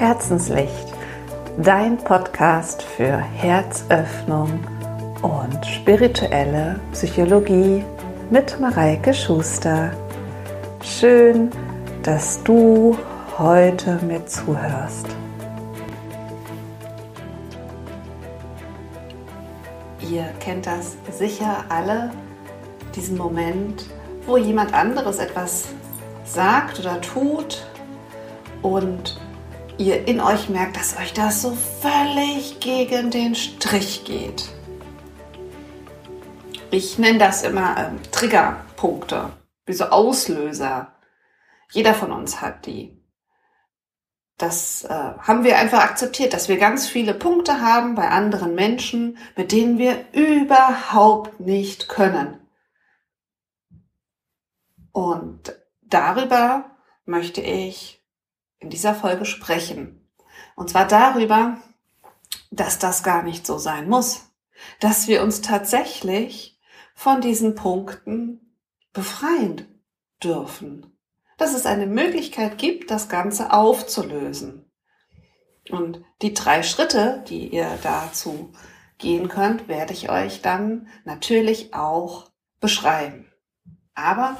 Herzenslicht, dein Podcast für Herzöffnung und spirituelle Psychologie mit Mareike Schuster. Schön, dass du heute mir zuhörst. Ihr kennt das sicher alle, diesen Moment, wo jemand anderes etwas sagt oder tut und ihr in euch merkt, dass euch das so völlig gegen den Strich geht. Ich nenne das immer ähm, Triggerpunkte, wie so Auslöser. Jeder von uns hat die. Das äh, haben wir einfach akzeptiert, dass wir ganz viele Punkte haben bei anderen Menschen, mit denen wir überhaupt nicht können. Und darüber möchte ich in dieser Folge sprechen. Und zwar darüber, dass das gar nicht so sein muss. Dass wir uns tatsächlich von diesen Punkten befreien dürfen. Dass es eine Möglichkeit gibt, das Ganze aufzulösen. Und die drei Schritte, die ihr dazu gehen könnt, werde ich euch dann natürlich auch beschreiben. Aber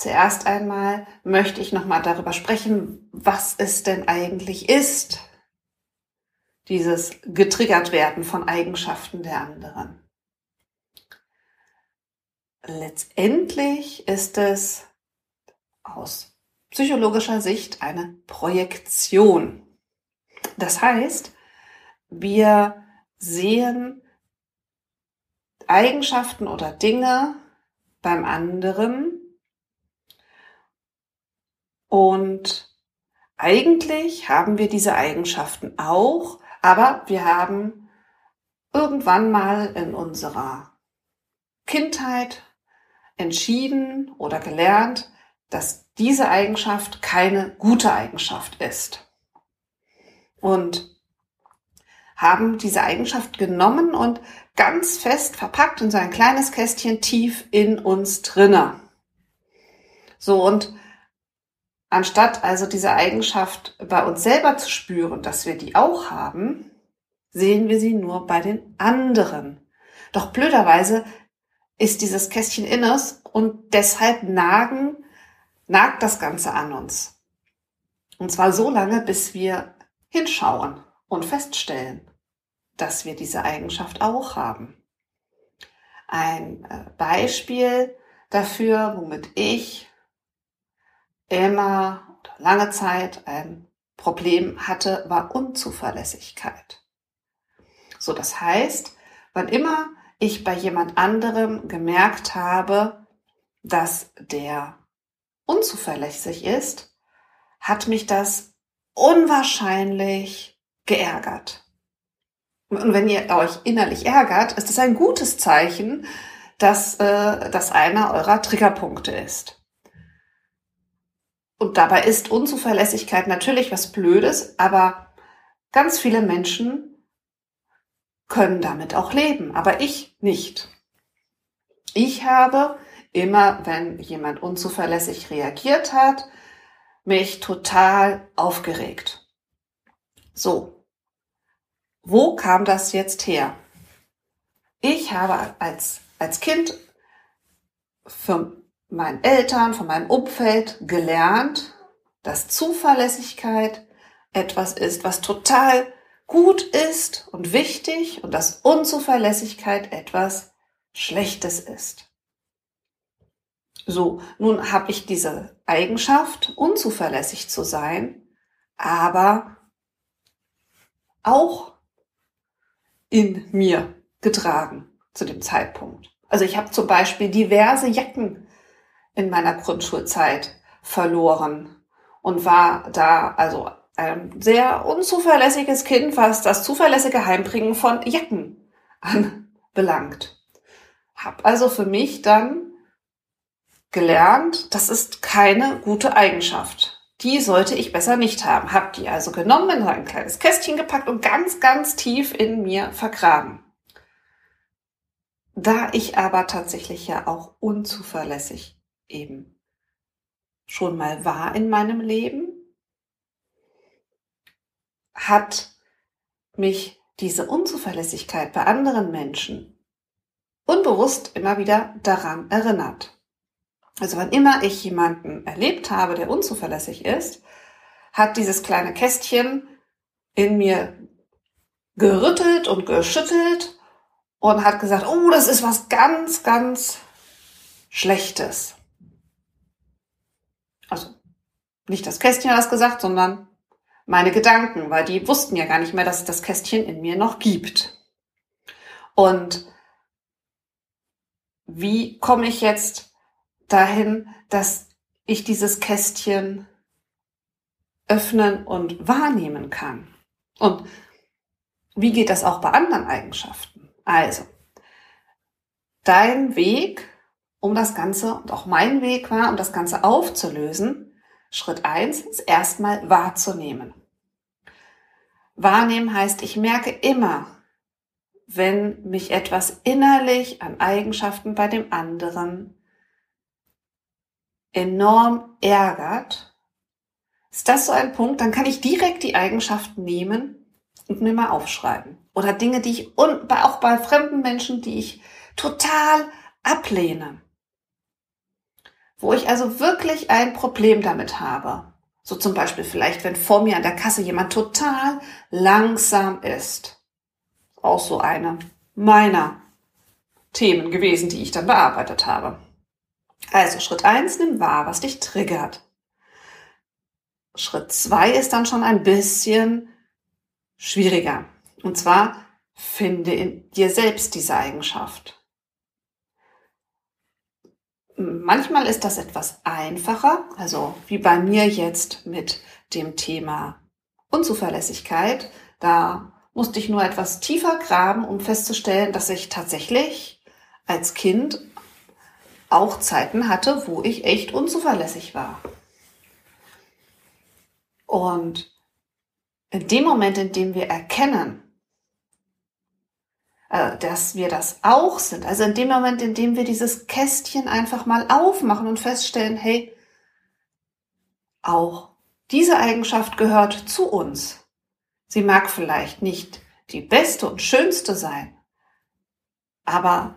Zuerst einmal möchte ich nochmal darüber sprechen, was es denn eigentlich ist, dieses getriggert werden von Eigenschaften der anderen. Letztendlich ist es aus psychologischer Sicht eine Projektion. Das heißt, wir sehen Eigenschaften oder Dinge beim anderen und eigentlich haben wir diese Eigenschaften auch, aber wir haben irgendwann mal in unserer Kindheit entschieden oder gelernt, dass diese Eigenschaft keine gute Eigenschaft ist. Und haben diese Eigenschaft genommen und ganz fest verpackt in so ein kleines Kästchen tief in uns drinne. So, und Anstatt also diese Eigenschaft bei uns selber zu spüren, dass wir die auch haben, sehen wir sie nur bei den anderen. Doch blöderweise ist dieses Kästchen innes und deshalb nagen, nagt das Ganze an uns. Und zwar so lange, bis wir hinschauen und feststellen, dass wir diese Eigenschaft auch haben. Ein äh, Beispiel dafür, womit ich immer lange Zeit ein Problem hatte, war Unzuverlässigkeit. So, das heißt, wann immer ich bei jemand anderem gemerkt habe, dass der unzuverlässig ist, hat mich das unwahrscheinlich geärgert. Und wenn ihr euch innerlich ärgert, ist es ein gutes Zeichen, dass äh, das einer eurer Triggerpunkte ist. Und dabei ist Unzuverlässigkeit natürlich was Blödes, aber ganz viele Menschen können damit auch leben, aber ich nicht. Ich habe immer, wenn jemand unzuverlässig reagiert hat, mich total aufgeregt. So, wo kam das jetzt her? Ich habe als, als Kind für meinen Eltern, von meinem Umfeld gelernt, dass Zuverlässigkeit etwas ist, was total gut ist und wichtig und dass Unzuverlässigkeit etwas Schlechtes ist. So, nun habe ich diese Eigenschaft, unzuverlässig zu sein, aber auch in mir getragen zu dem Zeitpunkt. Also ich habe zum Beispiel diverse Jacken in meiner Grundschulzeit verloren und war da also ein sehr unzuverlässiges Kind, was das zuverlässige Heimbringen von Jacken anbelangt. Hab also für mich dann gelernt, das ist keine gute Eigenschaft. Die sollte ich besser nicht haben. Hab die also genommen, in ein kleines Kästchen gepackt und ganz, ganz tief in mir vergraben. Da ich aber tatsächlich ja auch unzuverlässig eben schon mal war in meinem Leben, hat mich diese Unzuverlässigkeit bei anderen Menschen unbewusst immer wieder daran erinnert. Also wann immer ich jemanden erlebt habe, der unzuverlässig ist, hat dieses kleine Kästchen in mir gerüttelt und geschüttelt und hat gesagt, oh, das ist was ganz, ganz Schlechtes. Also nicht das Kästchen hat das gesagt, sondern meine Gedanken, weil die wussten ja gar nicht mehr, dass es das Kästchen in mir noch gibt. Und wie komme ich jetzt dahin, dass ich dieses Kästchen öffnen und wahrnehmen kann? Und wie geht das auch bei anderen Eigenschaften? Also, dein Weg, um das Ganze, und auch mein Weg war, um das Ganze aufzulösen, Schritt eins ist erstmal wahrzunehmen. Wahrnehmen heißt, ich merke immer, wenn mich etwas innerlich an Eigenschaften bei dem anderen enorm ärgert, ist das so ein Punkt, dann kann ich direkt die Eigenschaften nehmen und mir mal aufschreiben. Oder Dinge, die ich, auch bei fremden Menschen, die ich total ablehne. Wo ich also wirklich ein Problem damit habe. So zum Beispiel vielleicht, wenn vor mir an der Kasse jemand total langsam ist. Auch so eine meiner Themen gewesen, die ich dann bearbeitet habe. Also Schritt eins, nimm wahr, was dich triggert. Schritt zwei ist dann schon ein bisschen schwieriger. Und zwar finde in dir selbst diese Eigenschaft. Manchmal ist das etwas einfacher, also wie bei mir jetzt mit dem Thema Unzuverlässigkeit. Da musste ich nur etwas tiefer graben, um festzustellen, dass ich tatsächlich als Kind auch Zeiten hatte, wo ich echt unzuverlässig war. Und in dem Moment, in dem wir erkennen, dass wir das auch sind, also in dem Moment, in dem wir dieses Kästchen einfach mal aufmachen und feststellen, hey, auch diese Eigenschaft gehört zu uns. Sie mag vielleicht nicht die beste und schönste sein, aber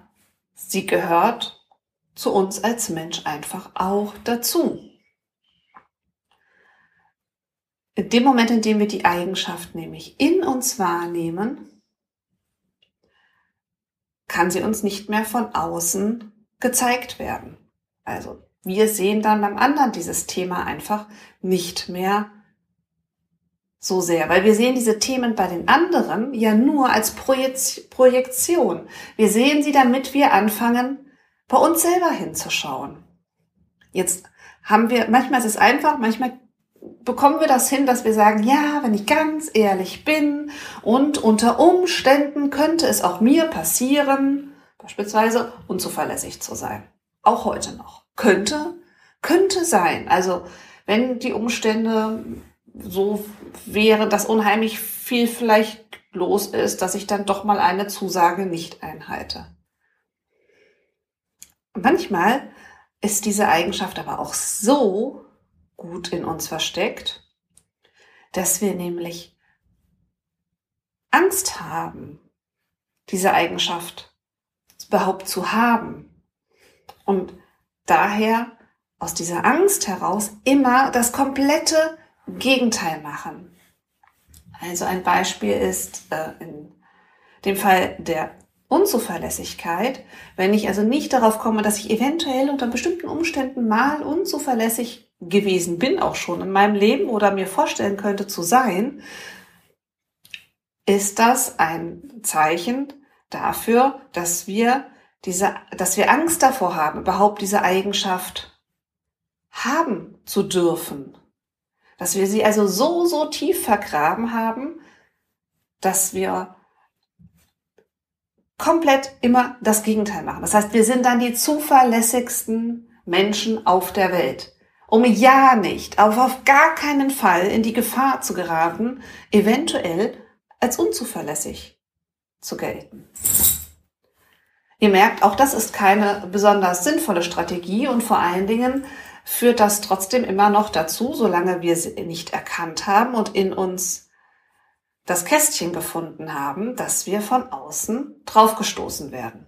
sie gehört zu uns als Mensch einfach auch dazu. In dem Moment, in dem wir die Eigenschaft nämlich in uns wahrnehmen, kann sie uns nicht mehr von außen gezeigt werden. Also wir sehen dann beim anderen dieses Thema einfach nicht mehr so sehr, weil wir sehen diese Themen bei den anderen ja nur als Projektion. Wir sehen sie, damit wir anfangen, bei uns selber hinzuschauen. Jetzt haben wir, manchmal ist es einfach, manchmal bekommen wir das hin, dass wir sagen, ja, wenn ich ganz ehrlich bin und unter Umständen könnte es auch mir passieren, beispielsweise unzuverlässig zu sein. Auch heute noch. Könnte, könnte sein. Also wenn die Umstände so wären, dass unheimlich viel vielleicht los ist, dass ich dann doch mal eine Zusage nicht einhalte. Manchmal ist diese Eigenschaft aber auch so gut in uns versteckt, dass wir nämlich Angst haben, diese Eigenschaft überhaupt zu haben. Und daher aus dieser Angst heraus immer das komplette Gegenteil machen. Also ein Beispiel ist äh, in dem Fall der Unzuverlässigkeit, wenn ich also nicht darauf komme, dass ich eventuell unter bestimmten Umständen mal unzuverlässig gewesen bin, auch schon in meinem Leben oder mir vorstellen könnte zu sein, ist das ein Zeichen dafür, dass wir diese, dass wir Angst davor haben, überhaupt diese Eigenschaft haben zu dürfen. Dass wir sie also so, so tief vergraben haben, dass wir komplett immer das Gegenteil machen. Das heißt, wir sind dann die zuverlässigsten Menschen auf der Welt um ja nicht, aber auf gar keinen Fall in die Gefahr zu geraten, eventuell als unzuverlässig zu gelten. Ihr merkt, auch das ist keine besonders sinnvolle Strategie und vor allen Dingen führt das trotzdem immer noch dazu, solange wir sie nicht erkannt haben und in uns das Kästchen gefunden haben, dass wir von außen draufgestoßen werden.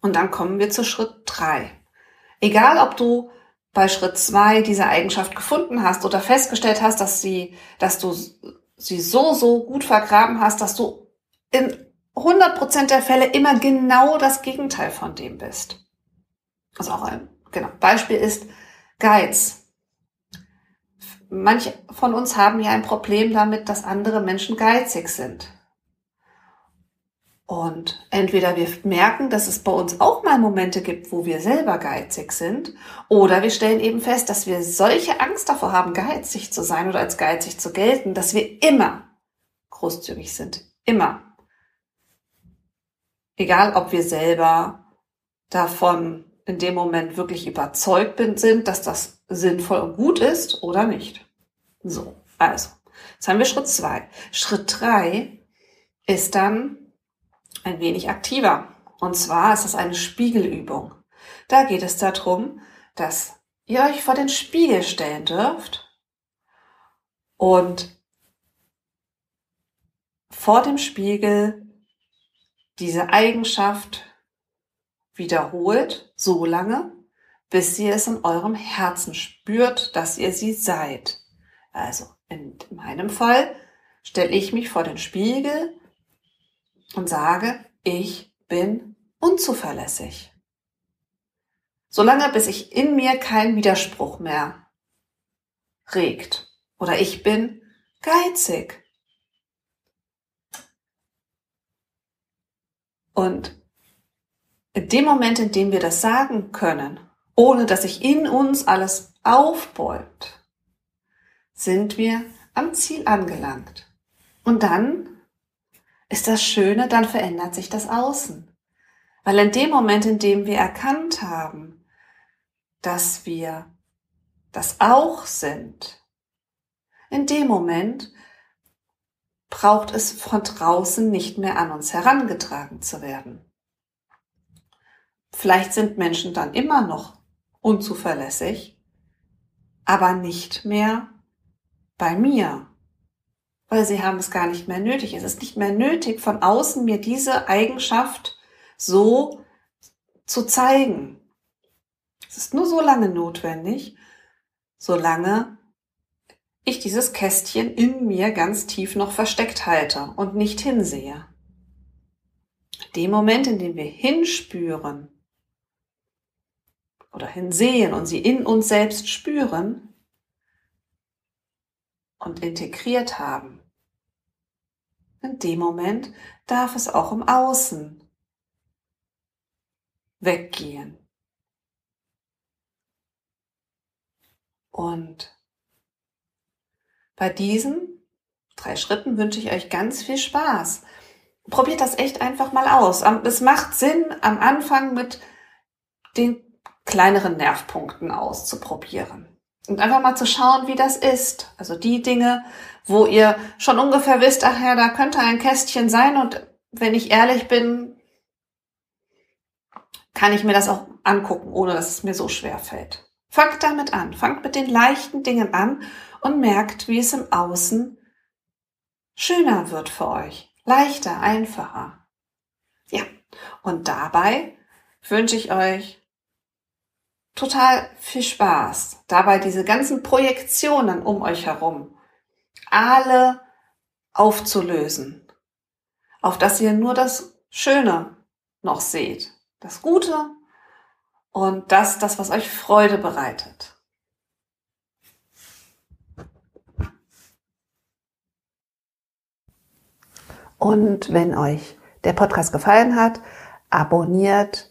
Und dann kommen wir zu Schritt drei. Egal, ob du bei Schritt zwei diese Eigenschaft gefunden hast oder festgestellt hast, dass sie, dass du sie so, so gut vergraben hast, dass du in 100% der Fälle immer genau das Gegenteil von dem bist. Also auch ein, genau, Beispiel ist Geiz. Manche von uns haben ja ein Problem damit, dass andere Menschen geizig sind. Und entweder wir merken, dass es bei uns auch mal Momente gibt, wo wir selber geizig sind, oder wir stellen eben fest, dass wir solche Angst davor haben, geizig zu sein oder als geizig zu gelten, dass wir immer großzügig sind. Immer. Egal, ob wir selber davon in dem Moment wirklich überzeugt sind, dass das sinnvoll und gut ist oder nicht. So, also, jetzt haben wir Schritt zwei. Schritt drei ist dann ein wenig aktiver. Und zwar ist es eine Spiegelübung. Da geht es darum, dass ihr euch vor den Spiegel stellen dürft und vor dem Spiegel diese Eigenschaft wiederholt, so lange, bis ihr es in eurem Herzen spürt, dass ihr sie seid. Also in meinem Fall stelle ich mich vor den Spiegel und sage, ich bin unzuverlässig. Solange bis ich in mir kein Widerspruch mehr regt. Oder ich bin geizig. Und in dem Moment, in dem wir das sagen können, ohne dass sich in uns alles aufbäumt, sind wir am Ziel angelangt. Und dann ist das Schöne, dann verändert sich das Außen. Weil in dem Moment, in dem wir erkannt haben, dass wir das auch sind, in dem Moment braucht es von draußen nicht mehr an uns herangetragen zu werden. Vielleicht sind Menschen dann immer noch unzuverlässig, aber nicht mehr bei mir weil sie haben es gar nicht mehr nötig. Es ist nicht mehr nötig, von außen mir diese Eigenschaft so zu zeigen. Es ist nur so lange notwendig, solange ich dieses Kästchen in mir ganz tief noch versteckt halte und nicht hinsehe. Dem Moment, in dem wir hinspüren oder hinsehen und sie in uns selbst spüren und integriert haben, in dem Moment darf es auch im Außen weggehen. Und bei diesen drei Schritten wünsche ich euch ganz viel Spaß. Probiert das echt einfach mal aus. Es macht Sinn, am Anfang mit den kleineren Nervpunkten auszuprobieren. Und einfach mal zu schauen, wie das ist. Also die Dinge, wo ihr schon ungefähr wisst, ach ja, da könnte ein Kästchen sein und wenn ich ehrlich bin, kann ich mir das auch angucken, ohne dass es mir so schwer fällt. Fangt damit an, fangt mit den leichten Dingen an und merkt, wie es im Außen schöner wird für euch, leichter, einfacher. Ja, und dabei wünsche ich euch total viel Spaß, dabei diese ganzen Projektionen um euch herum alle aufzulösen, auf dass ihr nur das Schöne noch seht, das Gute und das, das, was euch Freude bereitet. Und wenn euch der Podcast gefallen hat, abonniert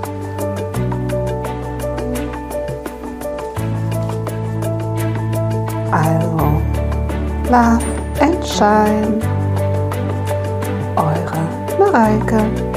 Love and shine. Eure Mareike.